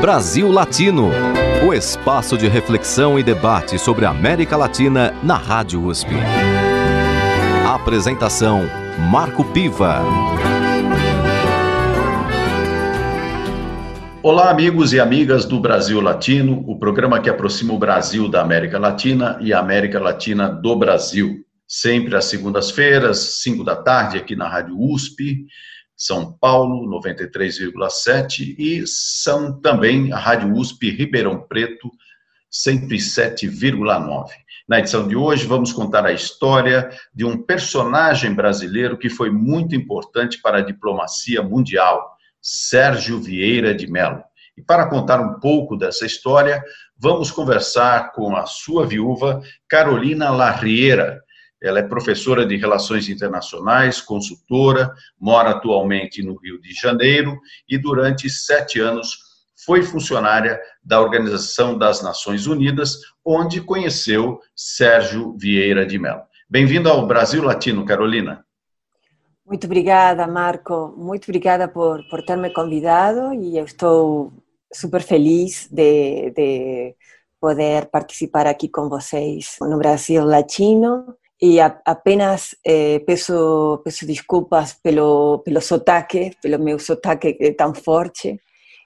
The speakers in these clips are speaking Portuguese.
Brasil Latino, o espaço de reflexão e debate sobre a América Latina na Rádio USP. Apresentação Marco Piva. Olá, amigos e amigas do Brasil Latino, o programa que aproxima o Brasil da América Latina e a América Latina do Brasil. Sempre às segundas-feiras, 5 da tarde, aqui na Rádio USP, São Paulo, 93,7, e são também a Rádio USP Ribeirão Preto, 107,9. Na edição de hoje, vamos contar a história de um personagem brasileiro que foi muito importante para a diplomacia mundial, Sérgio Vieira de Mello. E para contar um pouco dessa história, vamos conversar com a sua viúva, Carolina Larriera, ela é professora de Relações Internacionais, consultora, mora atualmente no Rio de Janeiro e, durante sete anos, foi funcionária da Organização das Nações Unidas, onde conheceu Sérgio Vieira de Mello. Bem-vindo ao Brasil Latino, Carolina. Muito obrigada, Marco. Muito obrigada por, por ter me convidado e eu estou super feliz de, de poder participar aqui com vocês no Brasil Latino e a, apenas eh, peço, peço desculpas pelo, pelo sotaque, pelo meu sotaque é tão forte,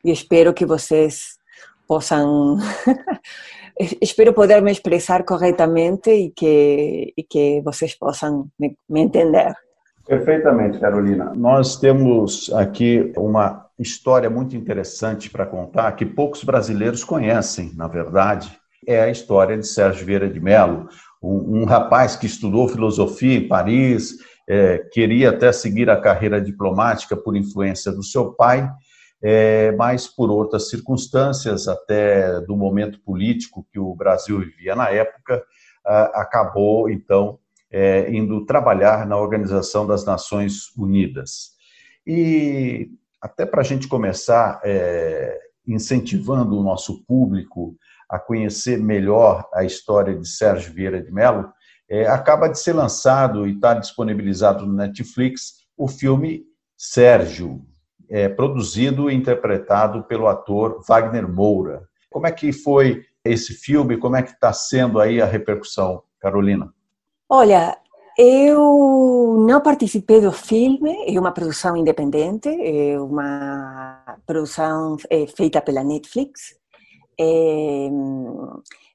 e espero que vocês possam. espero poder me expressar corretamente e que, e que vocês possam me, me entender. Perfeitamente, Carolina. Nós temos aqui uma história muito interessante para contar que poucos brasileiros conhecem, na verdade. É a história de Sérgio Vieira de Mello, um, um rapaz que estudou filosofia em Paris, é, queria até seguir a carreira diplomática por influência do seu pai, é, mas por outras circunstâncias, até do momento político que o Brasil vivia na época, a, acabou então é, indo trabalhar na Organização das Nações Unidas. E até para a gente começar é, incentivando o nosso público a conhecer melhor a história de Sérgio Vieira de Mello, é, acaba de ser lançado e está disponibilizado no Netflix o filme Sérgio, é, produzido e interpretado pelo ator Wagner Moura. Como é que foi esse filme? Como é que está sendo aí a repercussão, Carolina? Olha, eu não participei do filme, é uma produção independente, é uma produção é, feita pela Netflix, eh,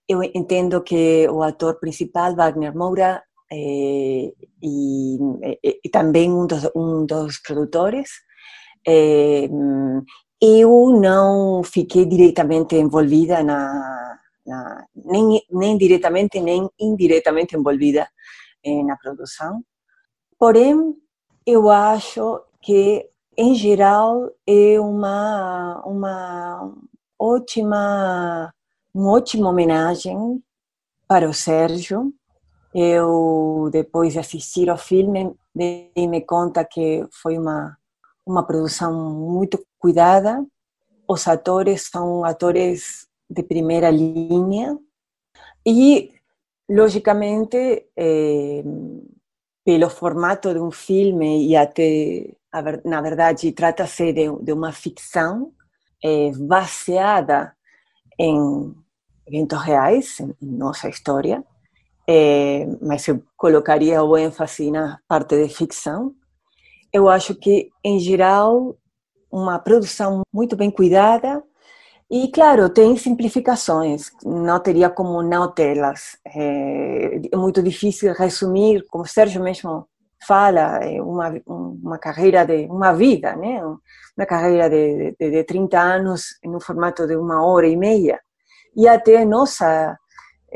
eu entendo que o ator principal, Wagner Moura, eh, e, e, e, também um dos, um dos produtores, eh, eu não fiquei diretamente envolvida na, na, nem, nem diretamente nem indiretamente envolvida eh, na produção. Porém, eu acho que em geral é uma uma ótima, uma ótima homenagem para o Sérgio. Eu, depois de assistir ao filme, dei-me conta que foi uma, uma produção muito cuidada. Os atores são atores de primeira linha e, logicamente, eh, pelo formato de um filme e até, na verdade, trata-se de, de uma ficção, é, baseada em eventos reais, em nossa história, é, mas eu colocaria o ênfase na parte de ficção. Eu acho que, em geral, uma produção muito bem cuidada e, claro, tem simplificações, não teria como não tê-las. É, é muito difícil resumir, como Sérgio mesmo fala, é uma, uma de uma vida, né? uma carreira de, de, de 30 anos um formato de uma hora e meia, e até nossa,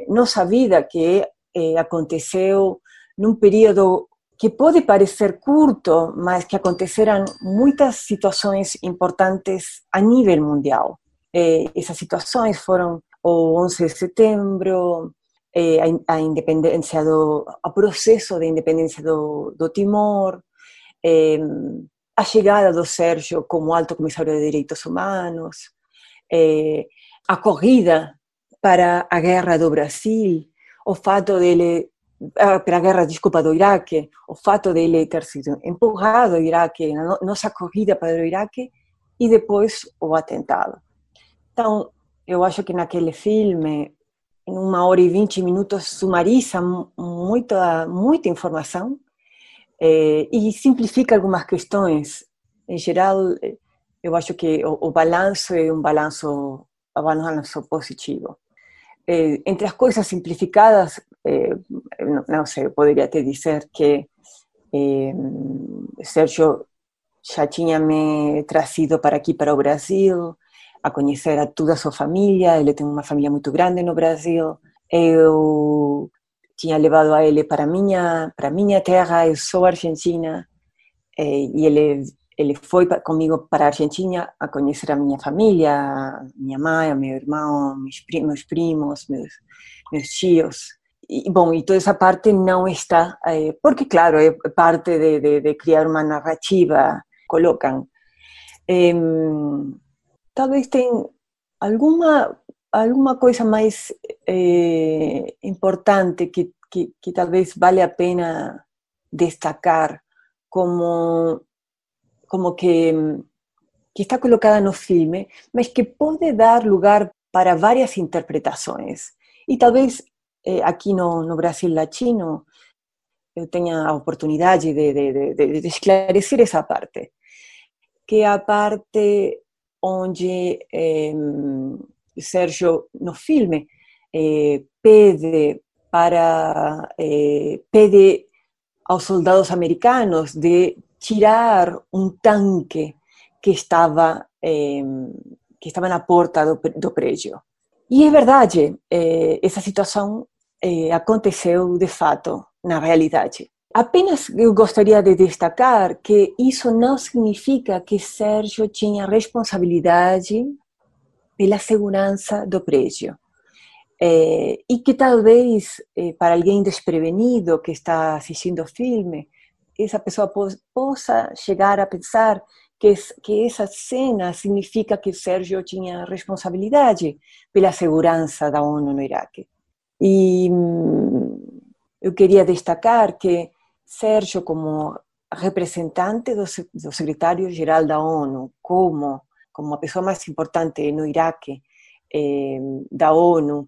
nossa vida, que eh, aconteceu num período que pode parecer curto, mas que aconteceram muitas situações importantes a nível mundial. Eh, essas situações foram o 11 de setembro, eh, a, a independência do processo de independência do, do Timor, eh, a chegada do Sérgio como alto comissário de direitos humanos, eh, a corrida para a guerra do Brasil, o fato dele para a guerra, desculpa, do Iraque, o fato dele ter sido empurrado ao Iraque, a nossa corrida para o Iraque, e depois o atentado. Então, eu acho que naquele filme, em uma hora e vinte minutos, sumariza muita, muita informação é, e simplifica algumas questões. Em geral, eu acho que o, o balanço é um balanço, um balanço positivo. É, entre as coisas simplificadas, é, não, não, sei, eu poderia te dizer que Sérgio já tinha me trazido para aqui, para o Brasil, a conhecer a toda a sua família. Ele tem uma família muito grande no Brasil. Eu tinha levado a ele para minha para minha terra. Eu sou argentina e ele ele foi comigo para a Argentina a conhecer a minha família, minha mãe, meu irmão, meus primos, meus meus tios. E, bom, e toda essa parte não está, eh, porque, claro, é parte de, de, de criar uma narrativa, colocam. Eh, talvez tem alguma alguma coisa mais eh, importante que, que, que, talvez vale a pena destacar como como que, que está colocada no filme, mas que pode dar lugar para várias interpretações. E talvez eh, aqui no, no Brasil Latino eu tenha a oportunidade de, de, de, de esclarecer essa parte, que a parte onde eh, Sérgio, no filme, eh, pede para eh, pede aos soldados americanos de tirar um tanque que estava eh, que estava na porta do, do prédio. E é verdade, eh, essa situação eh, aconteceu de fato na realidade. Apenas gostaria de destacar que isso não significa que Sérgio tinha responsabilidade pela segurança do prédio. É, e que talvez, é, para alguém desprevenido que está assistindo o filme, essa pessoa possa chegar a pensar que, que essa cena significa que Sérgio tinha responsabilidade pela segurança da ONU no Iraque. E hum, eu queria destacar que Sérgio, como representante do, do secretário-geral da ONU, como, como a pessoa mais importante no Iraque eh, da ONU,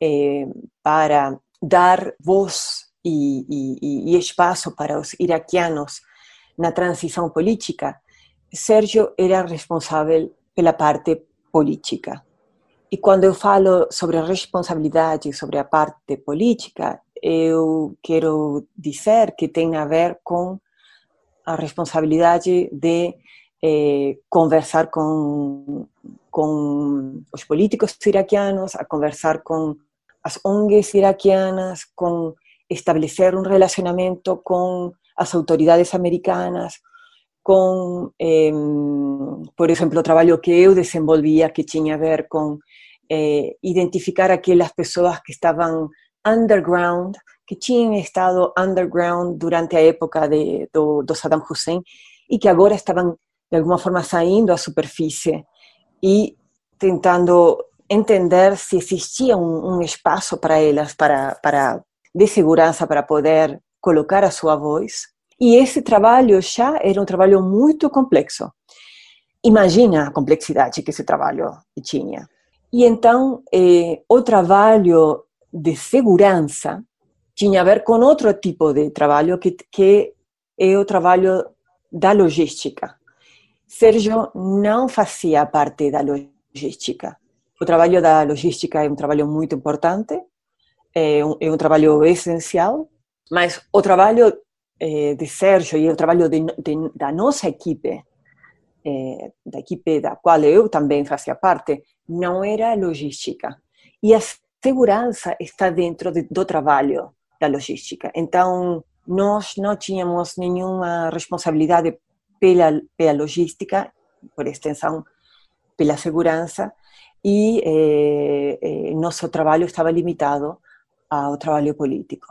eh, para dar voz e, e, e espaço para os iraquianos na transição política, Sérgio era responsável pela parte política. E quando eu falo sobre responsabilidade, sobre a parte política, eu quero dizer que tem a ver com a responsabilidade de eh, conversar com, com os políticos iraquianos, a conversar com as ONGs iraquianas, com estabelecer um relacionamento com as autoridades americanas, com, eh, por exemplo, o trabalho que eu desenvolvia, que tinha a ver com eh, identificar aquelas pessoas que estavam underground, que tinham estado underground durante a época de, do, do Saddam Hussein e que agora estavam, de alguma forma, saindo à superfície e tentando entender se existia um, um espaço para elas, para, para de segurança, para poder colocar a sua voz. E esse trabalho já era um trabalho muito complexo. Imagina a complexidade que esse trabalho tinha. E então, eh, o trabalho de segurança tinha a ver com outro tipo de trabalho, que, que é o trabalho da logística. Sérgio não fazia parte da logística. O trabalho da logística é um trabalho muito importante, é um, é um trabalho essencial, mas o trabalho eh, de Sérgio e o trabalho de, de, da nossa equipe, eh, da equipe da qual eu também fazia parte, não era logística. E a segurança está dentro de, do trabalho da logística. Então, nós não tínhamos nenhuma responsabilidade pela, pela logística, por extensão, pela segurança, e eh, eh, nosso trabalho estava limitado ao trabalho político.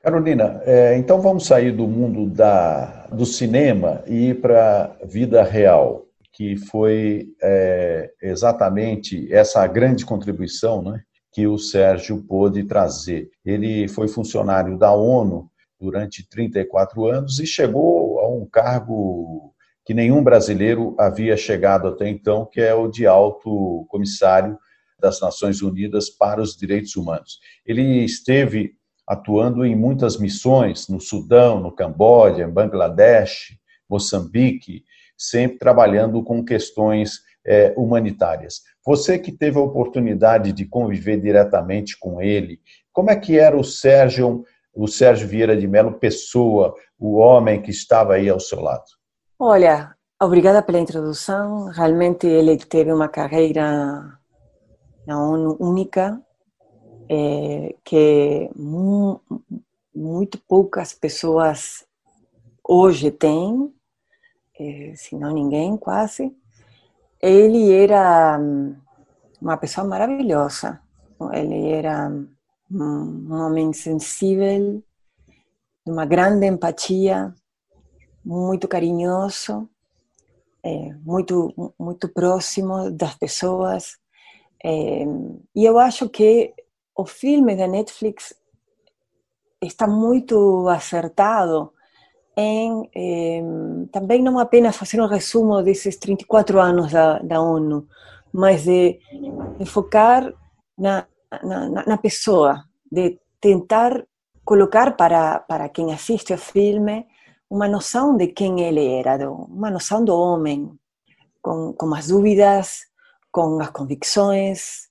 Carolina, é, então vamos sair do mundo da, do cinema e ir para a vida real, que foi é, exatamente essa grande contribuição né, que o Sérgio pôde trazer. Ele foi funcionário da ONU durante 34 anos e chegou a um cargo que nenhum brasileiro havia chegado até então, que é o de alto comissário das Nações Unidas para os Direitos Humanos. Ele esteve atuando em muitas missões no Sudão, no Camboja, em Bangladesh, Moçambique, sempre trabalhando com questões é, humanitárias. Você que teve a oportunidade de conviver diretamente com ele, como é que era o Sérgio, o Sérgio Vieira de Mello pessoa, o homem que estava aí ao seu lado? Olha, obrigada pela introdução. Realmente ele teve uma carreira na ONU única, é, que mu muito poucas pessoas hoje têm, é, se não ninguém quase. Ele era uma pessoa maravilhosa. Ele era um homem sensível, de uma grande empatia, muito carinhoso, é, muito muito próximo das pessoas. É, e eu acho que o filme da Netflix está muito acertado em eh, também não apenas fazer um resumo desses 34 anos da, da ONU, mas de, de focar na, de tentar colocar para, para quem assiste o filme uma noção de quem ele era, uma noção do homem, com, com as dúvidas, com as convicções,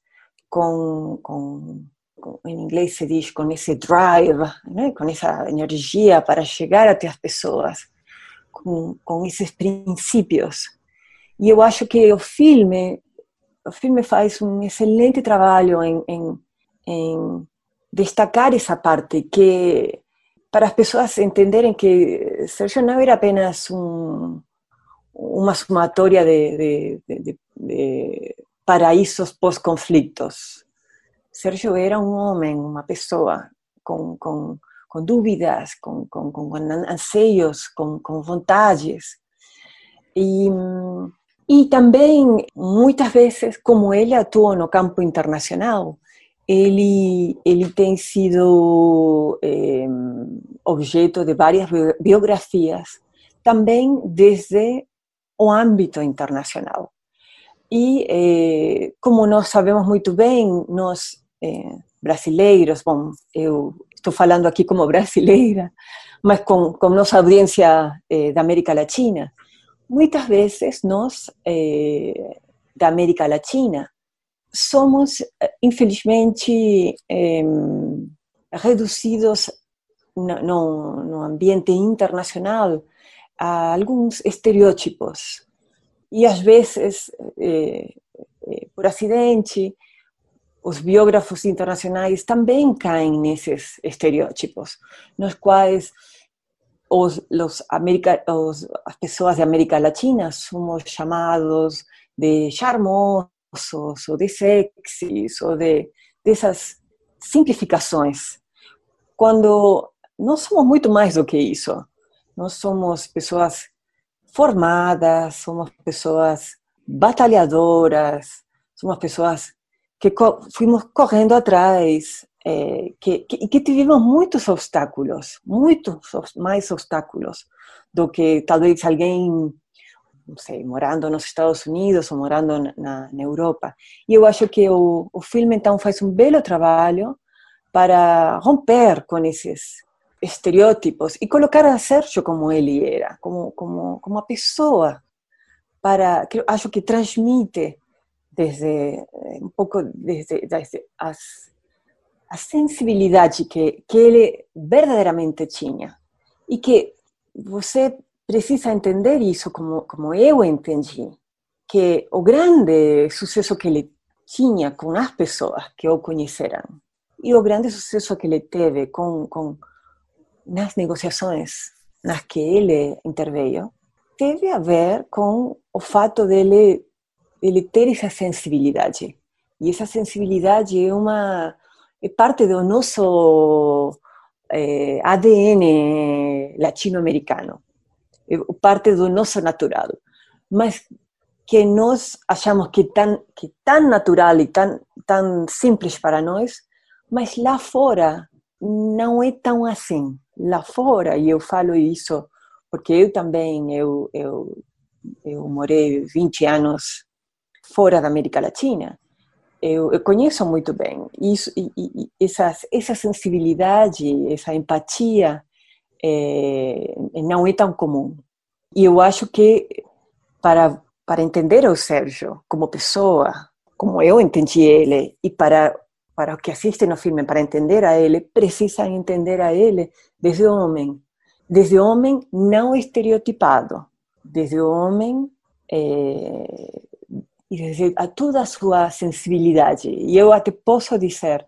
com, com, com, em inglês se diz com esse drive, né? com essa energia para chegar até as pessoas, com, com esses princípios. E eu acho que o filme, o filme faz um excelente trabalho em, em, em destacar essa parte que para as pessoas entenderem que Sérgio não era apenas um, uma somatória de, de, de, de paraísos pós-conflitos. Sérgio era um homem, uma pessoa com, com, com dúvidas, com, com, com anseios, com, com vontades. E, e também, muitas vezes, como ele atuou no campo internacional, ele, ele tem sido é, objeto de várias biografias, também desde o âmbito internacional. E, eh, como nós sabemos muito bem, nós eh, brasileiros, bom, eu estou falando aqui como brasileira, mas com, com nossa audiência eh, da América Latina, muitas vezes nós, eh, da América Latina, somos, infelizmente, reduzidos no, no, ambiente internacional a alguns estereótipos. E às vezes, por acidente, os biógrafos internacionais também caem nesses estereótipos, nos quais os, os América, os, as pessoas de América Latina somos chamados de charmosos, ou de sexys, ou de dessas simplificações, quando nós somos muito mais do que isso. Nós somos pessoas formadas, somos pessoas batalhadoras, somos pessoas que co fuimos correndo atrás, é, que, que, que tivemos muitos obstáculos, muitos mais obstáculos do que talvez alguém, não sei, morando nos Estados Unidos ou morando na, na Europa. E eu acho que o, o filme, então, faz um belo trabalho para romper com esses estereótipos y colocar a Sergio como él era, como, como, como a pessoa, para, que acho que transmite desde eh, um pouco desde, desde a sensibilidade que, que ele verdadeiramente tinha e que você precisa entender isso como, como eu entendi, que o grande sucesso que ele tinha com as pessoas que o conheceram e o grande sucesso que ele teve com, com nas negociações nas que ele interveio, teve a ver com o fato dele, ele ter essa sensibilidade. E essa sensibilidade é uma é parte do nosso é, ADN latino-americano, é parte do nosso natural. Mas que nós achamos que tão que tão natural e tão tão simples para nós, mas lá fora não é tão assim lá fora, e eu falo isso porque eu também eu, eu eu morei 20 anos fora da América Latina. Eu, eu conheço muito bem isso e, e, essa, essa sensibilidade, essa empatia é, não é tão comum. E eu acho que para para entender o Sérgio como pessoa, como eu entendi ele, e para para o que assistem no filme, para entender a ele, precisam entender a ele desde homem, desde homem não estereotipado, desde homem é, e a toda a sua sensibilidade. E eu até posso dizer,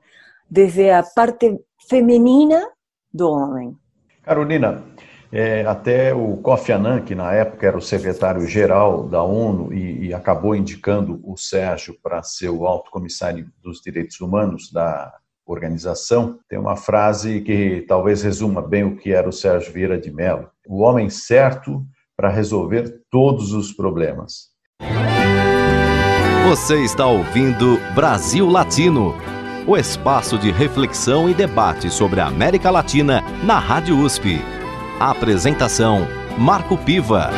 desde a parte feminina do homem. Carolina, é, até o Kofi Annan, que na época era o secretário-geral da ONU e, e, acabou indicando o Sérgio para ser o alto comissário dos direitos humanos da organização, tem uma frase que talvez resuma bem o que era o Sérgio Vieira de Mello: o homem certo para resolver todos os problemas. Você está ouvindo Brasil Latino, o espaço de reflexão e debate sobre a América Latina na Rádio USP. Apresentação: Marco Piva.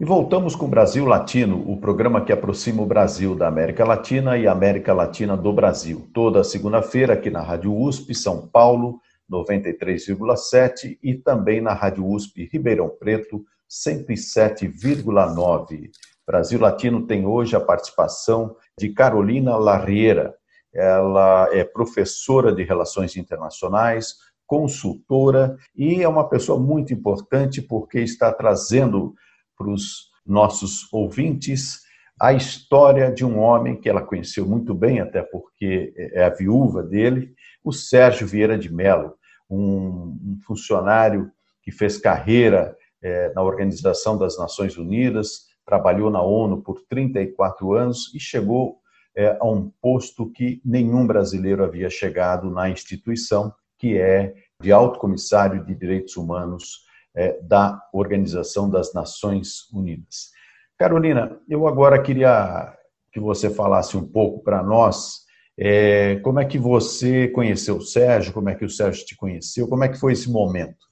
E voltamos com Brasil Latino, o programa que aproxima o Brasil da América Latina e a América Latina do Brasil. Toda segunda-feira aqui na Rádio USP São Paulo, 93,7 e também na Rádio USP Ribeirão Preto, 107,9. Brasil Latino tem hoje a participação de Carolina Larriera, ela é professora de Relações Internacionais, consultora e é uma pessoa muito importante porque está trazendo para os nossos ouvintes a história de um homem que ela conheceu muito bem, até porque é a viúva dele, o Sérgio Vieira de Mello, um, funcionário que fez carreira é, na Organização das Nações Unidas, trabalhou na ONU por 34 anos e chegou é, a um posto que nenhum brasileiro havia chegado na instituição, que é de alto comissário de direitos humanos é, da Organização das Nações Unidas. Carolina, eu agora queria que você falasse um pouco para nós é, como é que você conheceu o Sérgio, como é que o Sérgio te conheceu, como é que foi esse momento?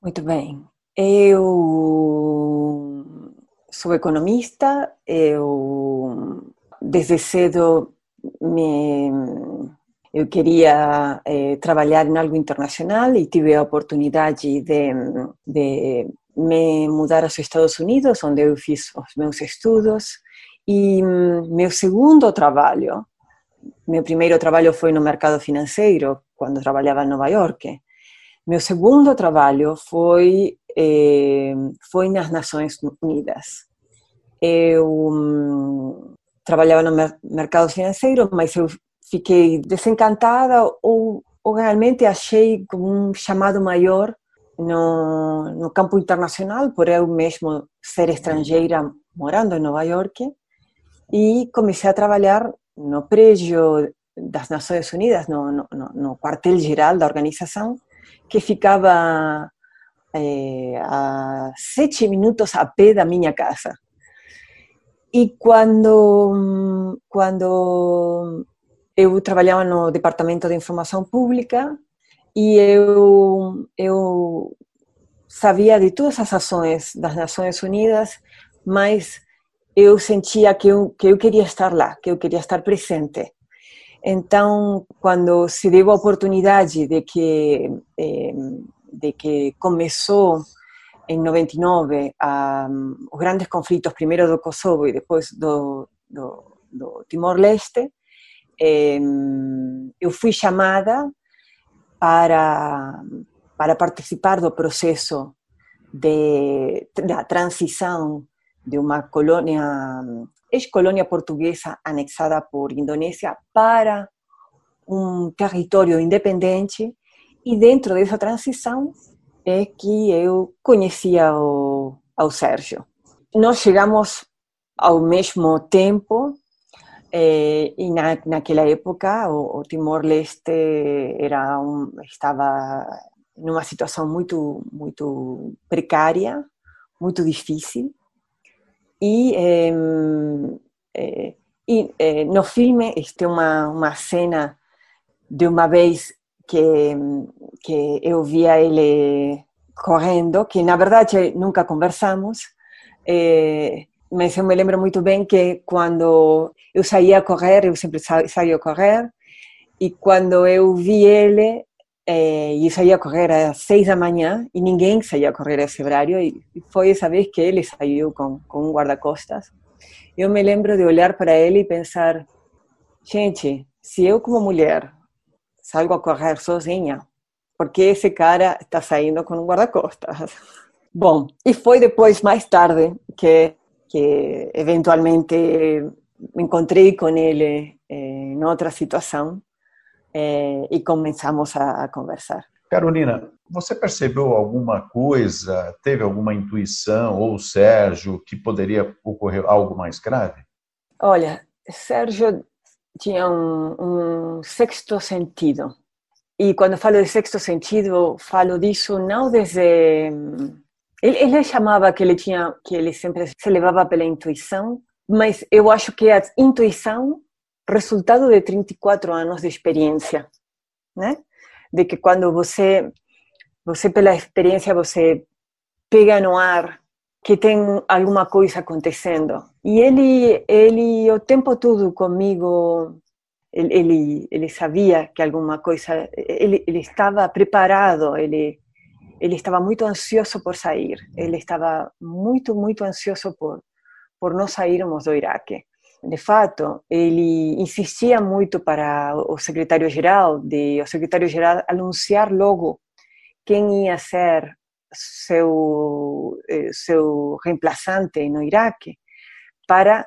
Muito bem. Eu sou economista, eu desde cedo me, eu queria eh, trabalhar em algo internacional e tive a oportunidade de, de me mudar aos Estados Unidos, onde eu fiz os meus estudos. E meu segundo trabalho, meu primeiro trabalho foi no mercado financeiro, quando trabalhava em Nova York. Meu segundo trabalho foi, eh, foi nas Nações Unidas. Eu trabalhava no mercado financeiro, mas eu fiquei desencantada ou, ou realmente achei um chamado maior no, no campo internacional, por eu mesmo ser estrangeira morando em Nova York, e comecei a trabalhar no prédio das Nações Unidas, no, no, no quartel-geral da organização, que ficava é, a sete minutos a pé da minha casa. E quando, quando eu trabalhava no Departamento de Informação Pública e eu, eu sabia de todas as ações das Nações Unidas, mas eu sentia que eu, que eu queria estar lá, que eu queria estar presente. Então, quando se deu a oportunidade de que, eh, de que começou em 99 a, grandes conflitos, primeiro do Kosovo e depois do, do, do Timor-Leste, eh, eu fui chamada para, para participar do processo de, da transição de uma colônia, ex-colônia portuguesa anexada por Indonésia para um território independente e dentro dessa transição é que eu conhecia o, ao Sérgio. Nós chegamos ao mesmo tempo eh, e na, naquela época o, o Timor-Leste era um, estava numa situação muito muito precária, muito difícil e, eh, e eh, no filme tem uma uma cena de uma vez que, que eu via ele correndo, que na verdade nunca conversamos, é, mas me lembro muito bem que quando eu saía a correr, eu sempre saio a correr, e quando eu vi ele, é, eu saía a correr às seis da manhã, e ninguém saía a correr a esse horário, e foi essa vez que ele saiu com, com um guarda-costas. Eu me lembro de olhar para ele e pensar, gente, se eu como mulher salgo a correr sozinha, porque esse cara está saindo com um guarda-costas? Bom, e foi depois, mais tarde, que, que eventualmente me encontrei com ele eh, em outra situação eh, e começamos a, a conversar. Carolina, você percebeu alguma coisa, teve alguma intuição, ou Sérgio, que poderia ocorrer algo mais grave? Olha, Sérgio tinha um, um sexto sentido. E quando falo de sexto sentido, falo disso não desde ele, ele chamava que ele tinha, que ele sempre se levava pela intuição, mas eu acho que a intuição resultado de 34 anos de experiência, né? De que quando você, você pela experiência você pega no ar que tem alguma coisa acontecendo. E ele, ele o tempo todo comigo, ele, ele, sabia que alguma coisa, ele, ele estava preparado, ele ele estava muito ansioso por sair, ele estava muito, muito ansioso por, por não sairmos do Iraque. De fato, ele insistia muito para o secretário-geral, de o secretário-geral anunciar logo quem ia ser seu eh, seu reemplaçante no Iraque, para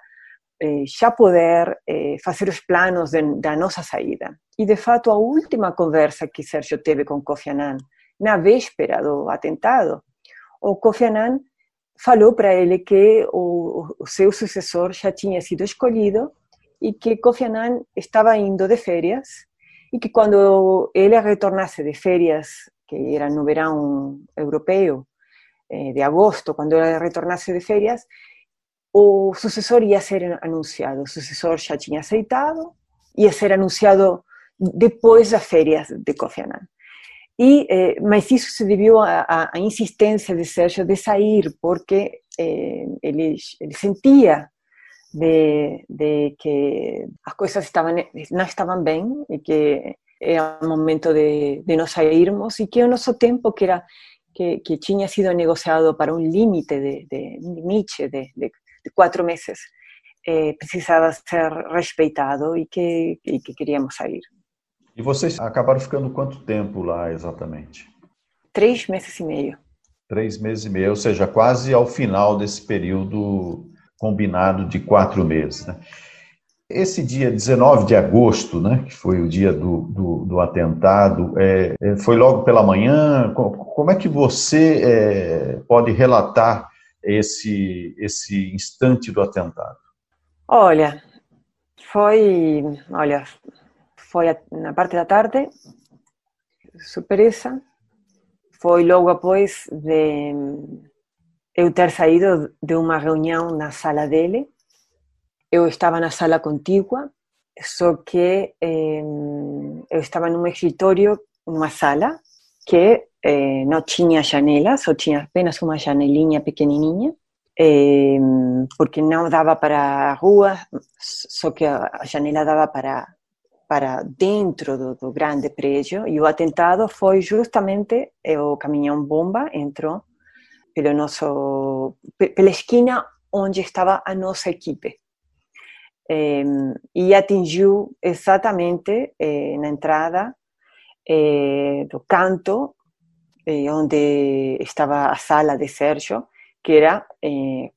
eh, já poder eh, fazer os planos de, da nossa saída. E de fato, a última conversa que Sérgio teve com Kofi Annan na véspera do atentado, o Kofi Annan falou para ele que o, o seu sucessor tinha sido escolhido e que Kofi Annan estava indo de férias e que quando ele retornasse de férias, que era no verão europeu, eh, de agosto, quando ele retornasse de férias, o sucessor ia ser anunciado. O sucessor já tinha aceitado, ia ser anunciado depois das férias de Kofi Annan. E, eh, mas isso se deviu à, à, insistência de Sérgio de sair, porque eh, ele, ele sentia de, de, que as coisas estavam, não estavam bem e que era o momento de, de nós sairmos e que o nosso tempo, que, era, que, que tinha sido negociado para um limite de, de de, de, de quatro meses, eh, precisava ser respeitado e que, e que queríamos sair. E vocês acabaram ficando quanto tempo lá exatamente? Três meses e meio. Três meses e meio, ou seja, quase ao final desse período combinado de quatro meses. Né? Esse dia 19 de agosto, né, que foi o dia do, do, do atentado, é, é foi logo pela manhã. Como é que você é, pode relatar esse, esse instante do atentado? Olha, foi, olha, foi na parte da tarde, surpresa, foi logo após de eu ter saído de uma reunião na sala dele. Eu estava na sala contígua, só que eh, eu estava num escritório, numa sala, que eh, não tinha janela, só tinha apenas uma janelinha pequenininha, eh, porque não dava para a rua, só que a janela dava para para dentro do, do, grande prédio e o atentado foi justamente eh, o caminhão-bomba entrou pelo nosso, pela esquina onde estava a nossa equipe. Eh, e atingiu exatamente eh, na entrada do canto onde estava a sala de Sérgio, que era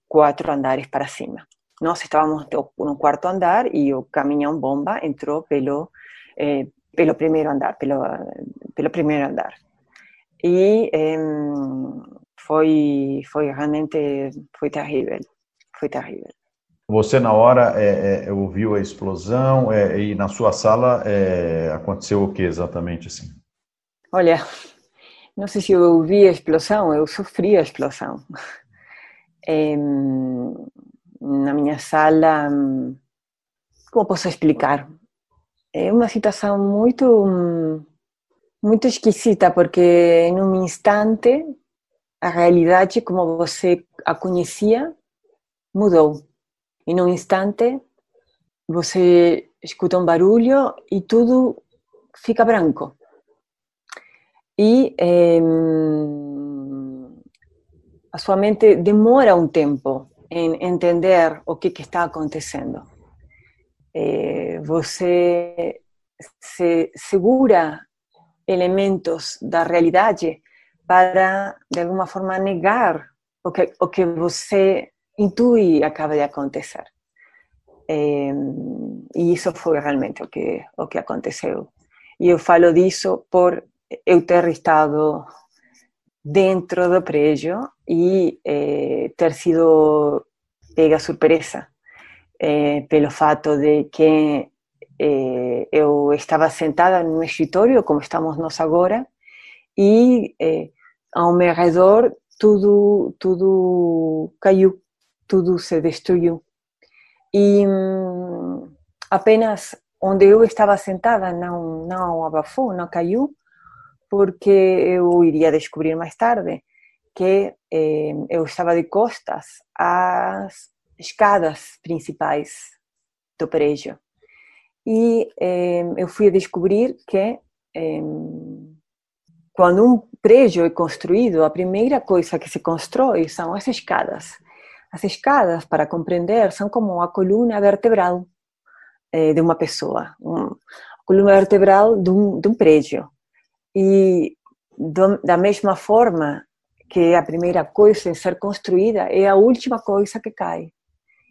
quatro andares para cima. Nós estávamos no quarto andar e o caminhão bomba entrou pelo eh, pelo primeiro andar, pelo pelo primeiro andar. E eh, foi foi realmente foi terrível, foi terrível. Você na hora é, é, ouviu a explosão é, e na sua sala aconteceu o que exatamente assim? Olha, não sei se eu ouvi a explosão, eu sofri a explosão. na minha sala, como posso explicar? É uma situação muito muito esquisita porque em um instante a realidade como você a conhecia mudou. E num instante você escuta um barulho e tudo fica branco. E eh, a sua mente demora um tempo em entender o que, que está acontecendo. Eh, você se segura elementos da realidade para, de alguma forma, negar o que, o que você intui acaba de acontecer. É, e isso foi realmente o que, o que aconteceu. E eu falo disso por eu ter estado dentro do prédio e é, ter sido pega surpresa é, pelo fato de que é, eu estava sentada no escritório, como estamos nós agora, e ao meu redor tudo, tudo caiu, tudo se destruiu. E hum, apenas onde eu estava sentada não, não abafou, não caiu, porque eu iria descobrir mais tarde que eh, eu estava de costas às escadas principais do prédio. E eh, eu fui descobrir que eh, quando um prédio é construído, a primeira coisa que se constrói são as escadas. As escadas, para compreender, são como a coluna vertebral eh, de uma pessoa, um, a coluna vertebral de um, de um prédio. E do, da mesma forma que a primeira coisa em ser construída é a última coisa que cai.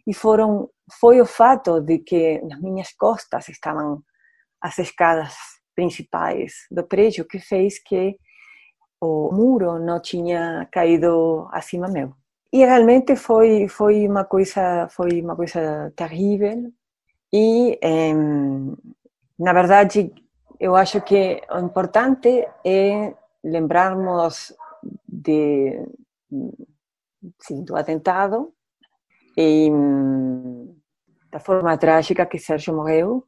E foram foi o fato de que nas minhas costas estavam as escadas principais do prédio que fez que o muro não tinha caído acima meu. E realmente foi foi uma coisa foi uma coisa terrível e na verdade eu acho que o importante é lembrarmos de sim, do atentado. E da forma trágica que Sérgio morreu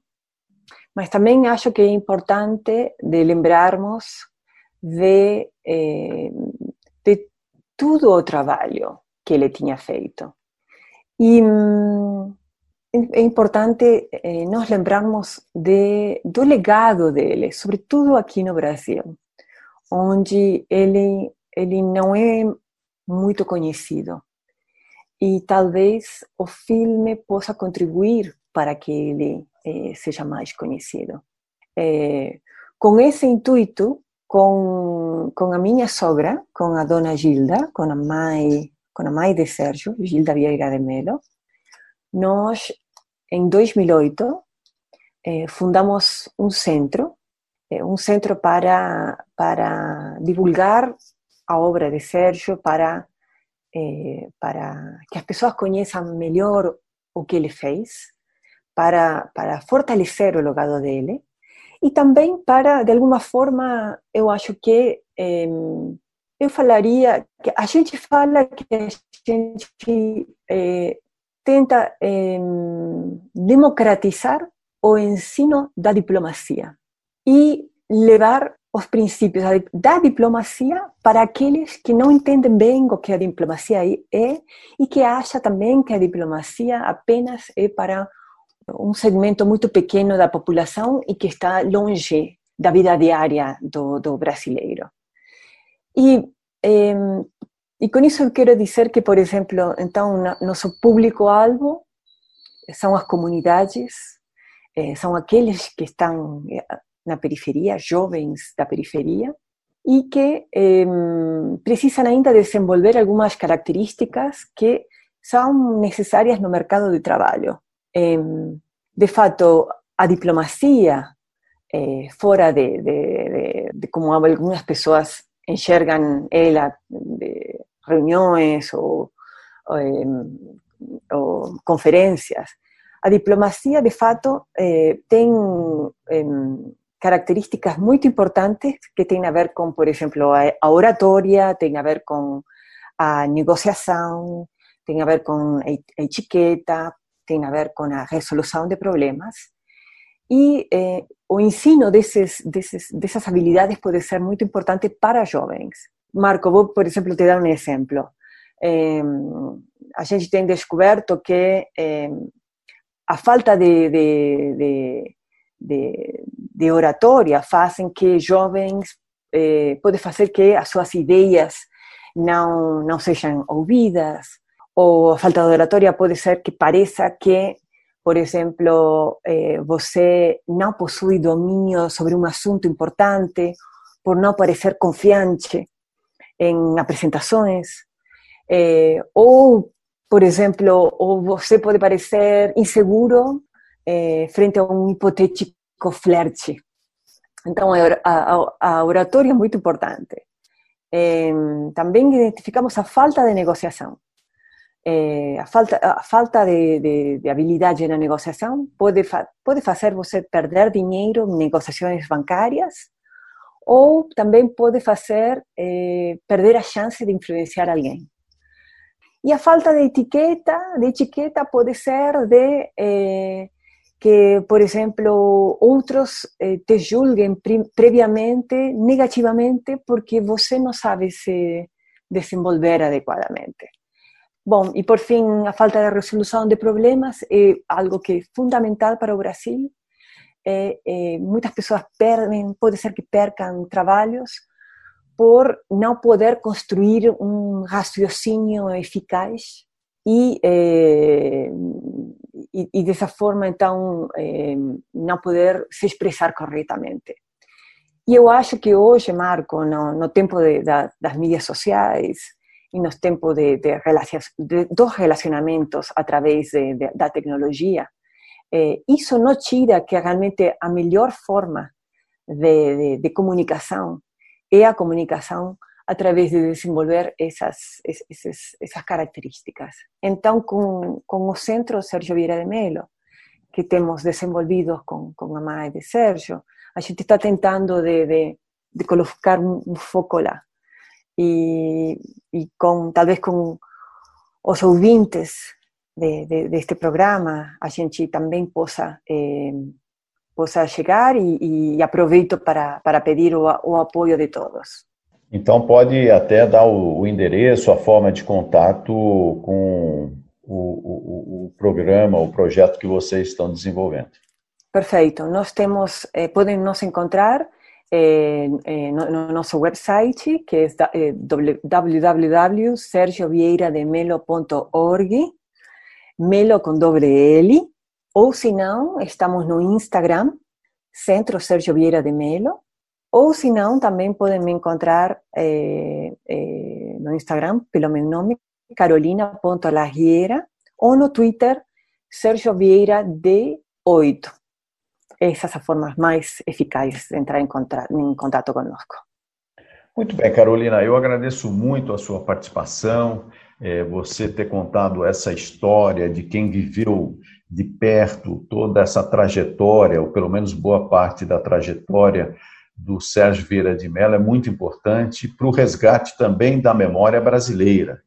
mas também acho que é importante de lembrarmos de, eh, de todo o trabalho que ele tinha feito. E hum, é importante eh, nós lembrarmos de, do legado dele, sobretudo aqui no Brasil, onde ele, ele não é muito conhecido. E talvez o filme possa contribuir para que ele eh, seja mais conhecido. Eh, com esse intuito, com, com a minha sogra, com a dona Gilda, com a mãe, com a mãe de Sérgio, Gilda Vieira de Melo, nós, em 2008, eh, fundamos um centro, eh, centro para, para divulgar a obra de Sérgio, para, eh, para que as pessoas conheçam melhor o que ele fez, para, para fortalecer o legado dele, e também para, de alguma forma, eu acho que eh, eu falaria que a gente fala que a gente eh, tenta eh, democratizar o ensino da diplomacia e levar os princípios da diplomacia para aqueles que não entendem bem o que a diplomacia é e que acham também que a diplomacia apenas é para um segmento muito pequeno da população e que está longe da vida diária do, do brasileiro. E, eh, e com isso eu quero dizer que, por exemplo, então, nosso público-alvo são as comunidades, eh, são aqueles que estão eh, na periferia, jovens da periferia, e que eh, ainda desenvolver algumas características que são necessárias no mercado de trabalho. Em, de fato, a diplomacia, eh, de, de, de, de, como algumas pessoas enxergam ela, de reuniões ou, ou, ou conferências, a diplomacia, de fato, eh, tem características muito importantes que têm a ver com, por exemplo, a, a oratória, tem a ver com a negociação, tem a ver com a etiqueta, tem a ver com a resolução de problemas. E eh, o ensino desses, desses, dessas habilidades pode ser muito importante para jovens. Marco, vou, por exemplo, te dar um exemplo. É, a gente tem descoberto que é, a falta de, de, de, de, de oratória fazem que jovens é, pode fazer que as suas ideias não não sejam ouvidas ou a falta de oratória pode ser que pareça que por exemplo, eh, você não possui domínio sobre um assunto importante por não parecer confiante em apresentações, eh, ou, por exemplo, ou você pode parecer inseguro eh, frente a um hipotético flerte. Então, a, a, a oratória é muito importante. também identificamos a falta de negociação. Eh, a falta, a falta de, de, de, habilidade na negociação pode, fa pode fazer você perder dinheiro em negociações bancárias ou também pode fazer eh, perder a chance de influenciar alguém. E a falta de etiqueta, de etiqueta pode ser de eh, que, por exemplo, outros te julguem previamente negativamente porque você não sabe se desenvolver adequadamente. Bom, e por fim, a falta de resolução de problemas é algo que é fundamental para o Brasil. É, é, muitas pessoas perdem, pode ser que percam trabalhos por não poder construir um raciocínio eficaz e, é, e, e dessa forma, então, não poder se expressar corretamente. E eu acho que hoje, Marco, no, no tempo de, da, das mídias sociais, nos tempos de, de, de dos relacionamentos a través de, de, da tecnologia, eh, isso não tira que realmente a melhor forma de, de, comunicação é a comunicação através de desenvolver essas, essas, essas características. Então, com, com o Centro Sérgio Vieira de Melo, que temos desenvolvido com, com a de Sérgio, a gente está tentando de, de, de colocar um, um foco lá e, e com talvez com os ouvintes de, de, deste programa a gente também possa eh, possa chegar e, e, aproveito para, para pedir o, o apoio de todos. Então pode até dar o, o endereço, a forma de contato com o, o, o, programa, o projeto que vocês estão desenvolvendo. Perfeito. Nós temos, eh, podem nos encontrar eh, eh, no, no, nosso website, que é eh, www.sergiovieirademelo.org, Melo com doble L, ou se não, estamos no Instagram, Centro Sérgio Vieira de Melo, ou se não, também podem me encontrar eh, eh, no Instagram pelo meu nome, carolina.larriera, ou no Twitter, Sérgio Vieira D8 essas as formas mais eficazes de entrar em contato, em contato conosco. Muito bem, Carolina, eu agradeço muito a sua participação, é, você ter contado essa história de quem viveu de perto toda essa trajetória, ou pelo menos boa parte da trajetória do Sérgio Vieira de Mello, é muito importante para o resgate também da memória brasileira.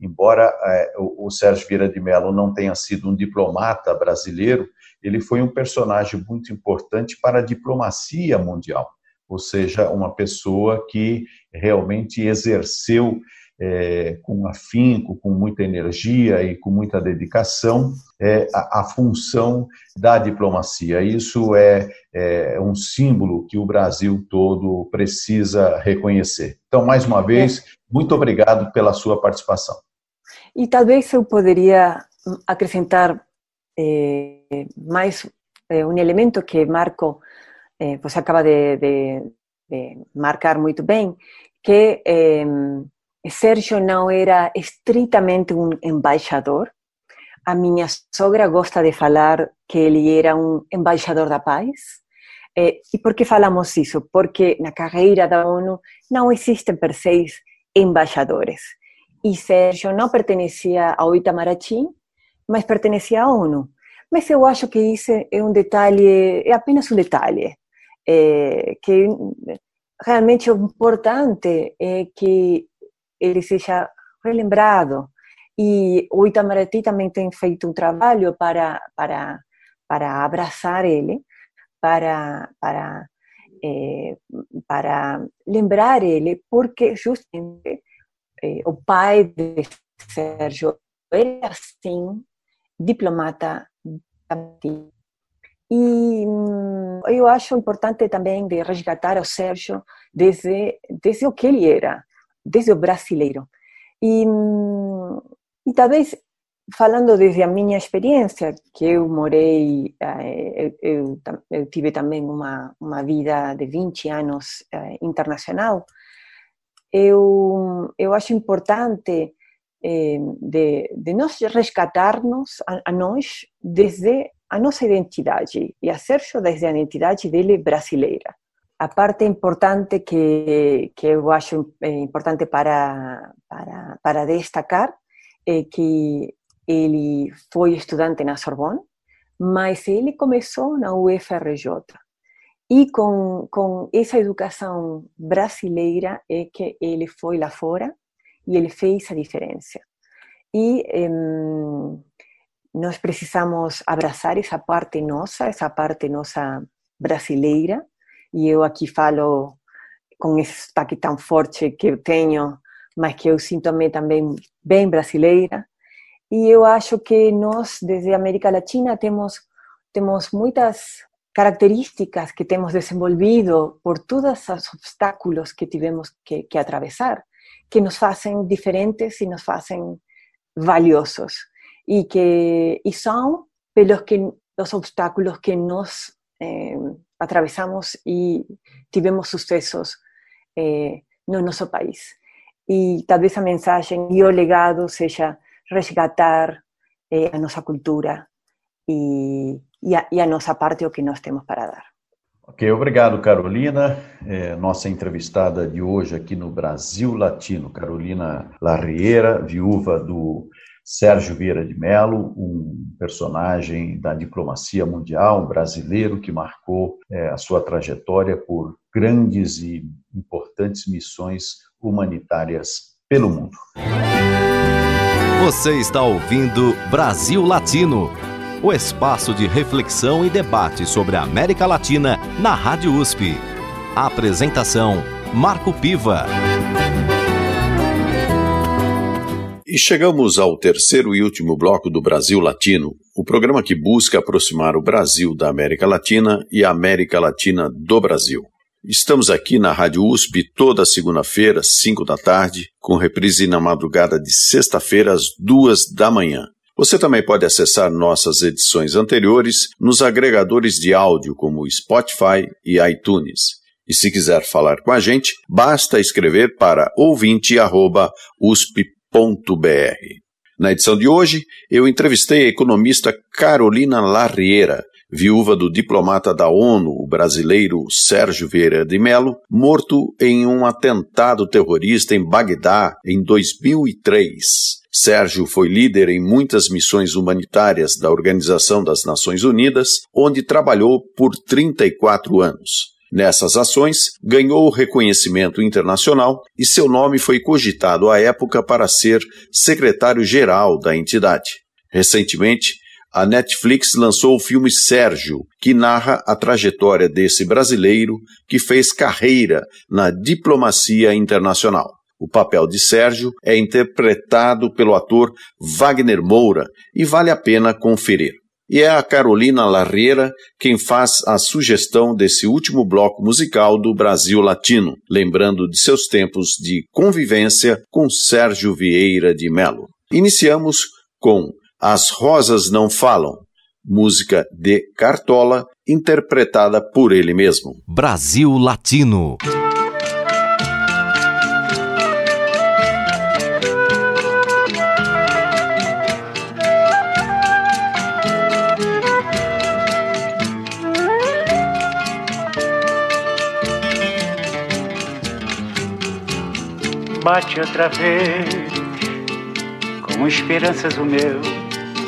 Embora é, o, o Sérgio Vieira de Mello não tenha sido um diplomata brasileiro, ele foi um personagem muito importante para a diplomacia mundial, ou seja, uma pessoa que realmente exerceu é, com afinco, com muita energia e com muita dedicação é, a, a, função da diplomacia. Isso é, é, um símbolo que o Brasil todo precisa reconhecer. Então, mais uma vez, muito obrigado pela sua participação. E talvez eu poderia acrescentar eh, mais eh, um elemento que Marco, eh, acaba de, de, de, marcar muito bem, que eh, Sérgio não era estritamente um embaixador. A minha sogra gosta de falar que ele era um embaixador da paz. Eh, e por que falamos isso? Porque na carreira da ONU não existem per se embaixadores. E Sérgio não pertencia ao Itamaraty, mas pertencia à ONU. Mas eu acho que isso é um detalhe, é apenas um detalhe, é, que realmente o importante é que ele seja relembrado. E o Itamaraty também tem feito um trabalho para, para, para abraçar ele, para, para é, para lembrar ele, porque justamente é, o pai de Sérgio era, assim, diplomata e hum, eu acho importante também de resgatar o Sérgio desde, desde o que ele era, desde o brasileiro. E, hum, e talvez falando desde a minha experiência, que eu morei, eh, eu, eu, eu tive também uma, uma vida de 20 anos eh, internacional, eu, eu acho importante eh, de, de nós resgatarmos a, a desde a nossa identidade e a Sérgio desde a identidade dele brasileira. A parte importante que, que eu acho importante para, para, para destacar é que ele foi estudante na Sorbonne, mas ele começou na UFRJ. E com, com essa educação brasileira é que ele foi lá fora e ele fez a diferença. E um, nós precisamos abraçar essa parte nossa, essa parte nossa brasileira, e eu aqui falo com esse sotaque tão forte que eu tenho, mas que eu sinto-me também bem brasileira, e eu acho que nós, desde a América Latina, temos, temos muitas características que temos desenvolvido por todos os obstáculos que tivemos que, que atravessar, que nos fazem diferentes e nos fazem valiosos. E que e são pelos que os obstáculos que nós eh, atravessamos e tivemos sucessos eh, no nosso país. E talvez a mensagem e o legado seja resgatar eh, a nossa cultura e, e, a, e, a, nossa parte, o que nós temos para dar. Ok, obrigado, Carolina. É, nossa entrevistada de hoje aqui no Brasil Latino, Carolina Larriera, viúva do Sérgio Vieira de Mello, um personagem da diplomacia mundial, um brasileiro que marcou é, a sua trajetória por grandes e importantes missões humanitárias pelo mundo. Você está ouvindo Brasil Latino, o espaço de reflexão e debate sobre a América Latina na Rádio USP. A apresentação: Marco Piva. E chegamos ao terceiro e último bloco do Brasil Latino, o programa que busca aproximar o Brasil da América Latina e a América Latina do Brasil. Estamos aqui na Rádio USP toda segunda-feira, 5 da tarde, com reprise na madrugada de sexta-feira, às duas da manhã. Você também pode acessar nossas edições anteriores nos agregadores de áudio como Spotify e iTunes. E se quiser falar com a gente, basta escrever para ouvinte.usp.br. Na edição de hoje, eu entrevistei a economista Carolina Larriera, viúva do diplomata da ONU, o brasileiro Sérgio Vieira de Mello, morto em um atentado terrorista em Bagdá em 2003. Sérgio foi líder em muitas missões humanitárias da Organização das Nações Unidas, onde trabalhou por 34 anos. Nessas ações, ganhou reconhecimento internacional e seu nome foi cogitado à época para ser secretário-geral da entidade. Recentemente, a Netflix lançou o filme Sérgio, que narra a trajetória desse brasileiro que fez carreira na diplomacia internacional. O papel de Sérgio é interpretado pelo ator Wagner Moura e vale a pena conferir. E é a Carolina Larreira quem faz a sugestão desse último bloco musical do Brasil Latino, lembrando de seus tempos de convivência com Sérgio Vieira de Melo. Iniciamos com as Rosas Não Falam, música de Cartola, interpretada por ele mesmo. Brasil Latino. Bate outra vez, com esperanças o meu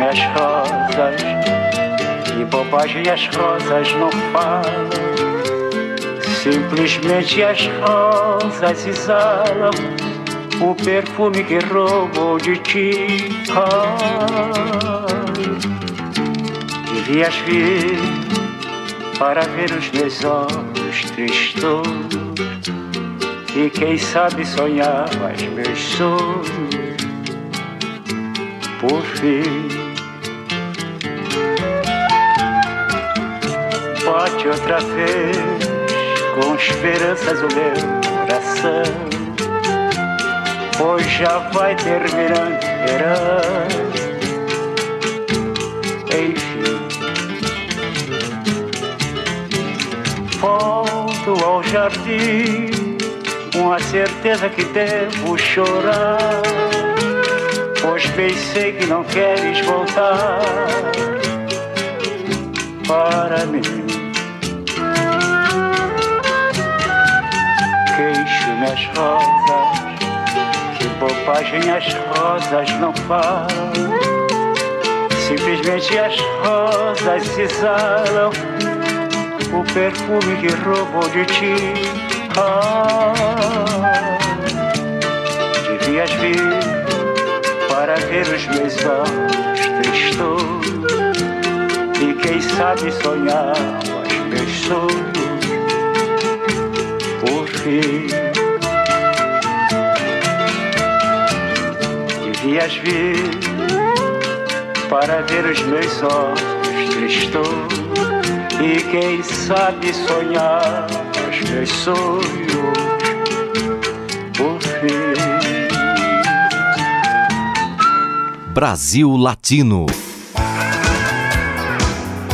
Queixo-me as rosas e bobagem as rosas não falam. Simplesmente as rosas exalam o perfume que roubou de ti. devias vir para ver os meus olhos tristos e quem sabe sonhar mais meus sonhos por fim. Outra vez com esperanças o meu coração, pois já vai terminando verão. Enfim, volto ao jardim com a certeza que devo chorar, pois bem sei que não queres voltar para mim. Queixo-me as rosas, que bobagem as rosas não falam. Simplesmente as rosas se exalam o perfume que roubou de ti devias vir para ver os meus olhos tristos e quem sabe sonhar os meus sonhos por fim. Devias vir para ver os meus olhos tristos e quem sabe sonhar meus sonhos por fim. Brasil Latino.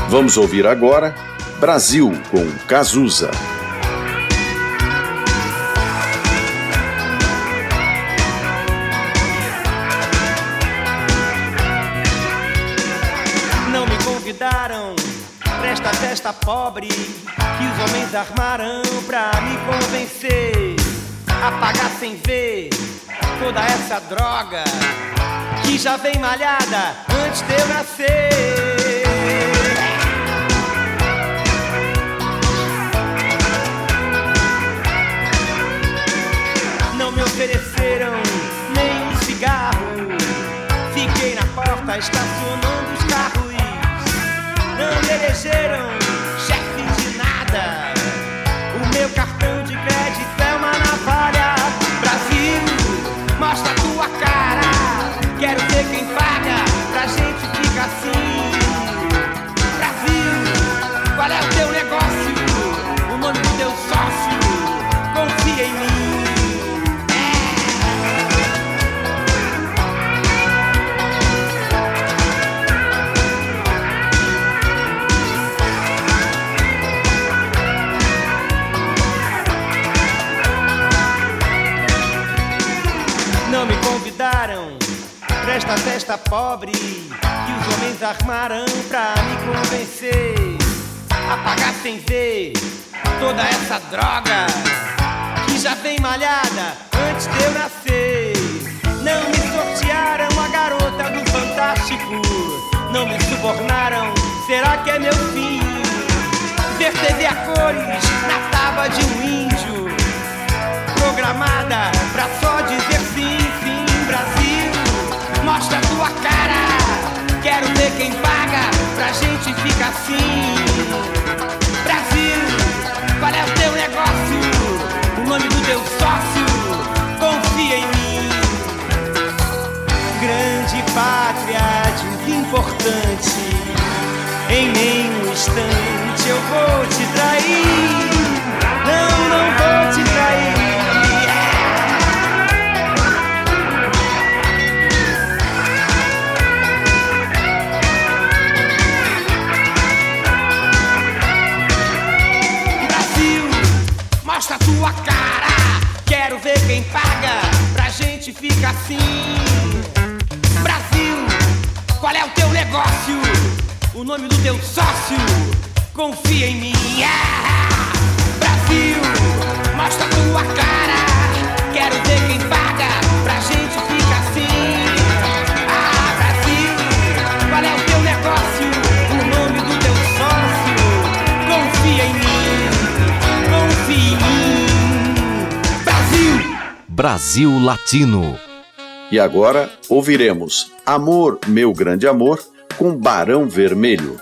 Vamos ouvir agora Brasil com Cazuza. Armaram pra me convencer a pagar sem ver toda essa droga que já vem malhada antes de eu nascer. Não me ofereceram nem um cigarro. Fiquei na porta estacionando os carros. Não me elegeram o meu cartão de crédito é uma navalha. Brasil, mostra tua cara. Quero ver quem paga pra gente ficar assim. Brasil, qual é o teu negócio? Esta festa pobre que os homens armaram pra me convencer a pagar sem ver toda essa droga que já vem malhada antes de eu nascer. Não me sortearam a garota do Fantástico, não me subornaram. Será que é meu fim? Ver TV a cores na tábua de um índio, programada pra só dizer mostra tua cara. Quero ver quem paga pra gente ficar assim. Brasil, qual é o teu negócio? O nome do teu sócio? Confia em mim. Grande pátria, de importante. Em nenhum instante eu vou te trair. na tua cara. Quero ver quem paga pra gente ficar assim. Brasil, qual é o teu negócio? O nome do teu sócio? Confia em mim. Brasil, mostra tua cara. Quero ver quem paga pra gente ficar Brasil Latino. E agora ouviremos Amor, Meu Grande Amor, com Barão Vermelho.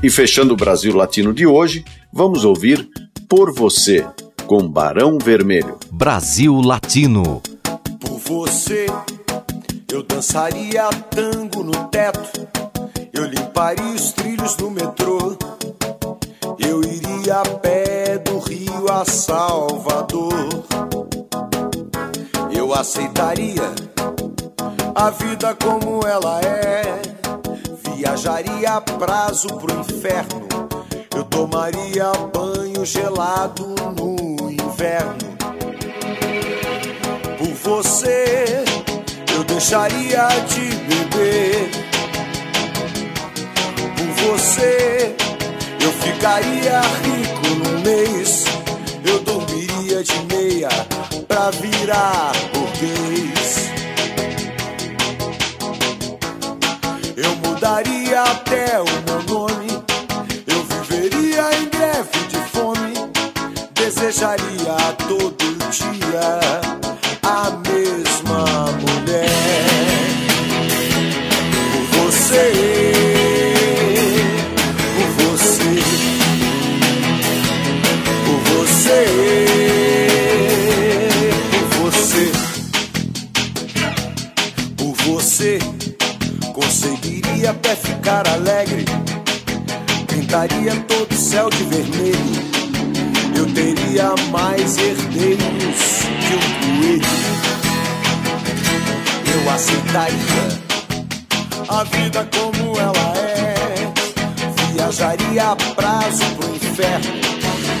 E fechando o Brasil Latino de hoje, vamos ouvir Por Você, com Barão Vermelho. Brasil Latino. Por você, eu dançaria tango no teto, eu limparia os trilhos do metrô, eu iria a pé do Rio a Salvador, eu aceitaria a vida como ela é, viajaria a prazo pro inferno, eu tomaria banho gelado no inverno por você eu deixaria de beber. Por você eu ficaria rico num mês. Eu dormiria de meia pra virar burguês. Mudaria até o meu nome. Eu viveria em greve de fome. Desejaria todo dia a mesma mulher. Por você, por você, por você, por você, conseguiria até ficar alegre. Pintaria todo o céu de vermelho eu teria mais herdeiros que um coelho. Eu aceitaria a vida como ela é. Viajaria a prazo pro inferno.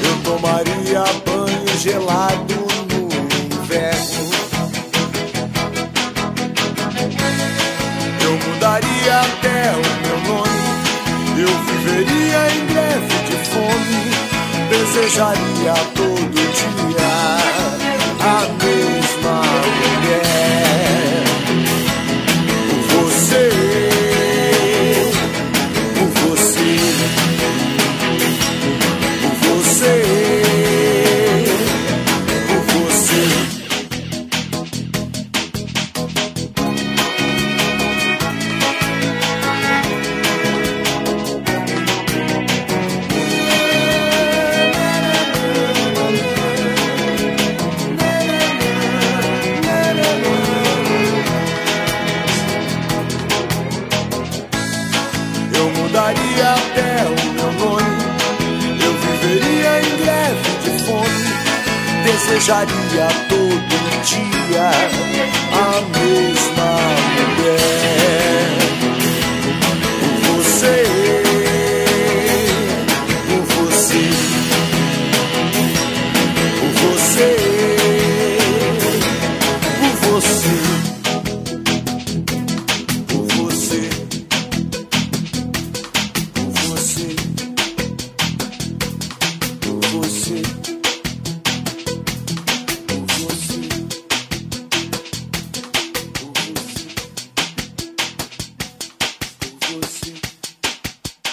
Eu tomaria banho gelado no inverno. Mudaria até o meu nome. Eu viveria em greve de fome desejaria todo dia a mesma mulher. Desejaria todo dia. A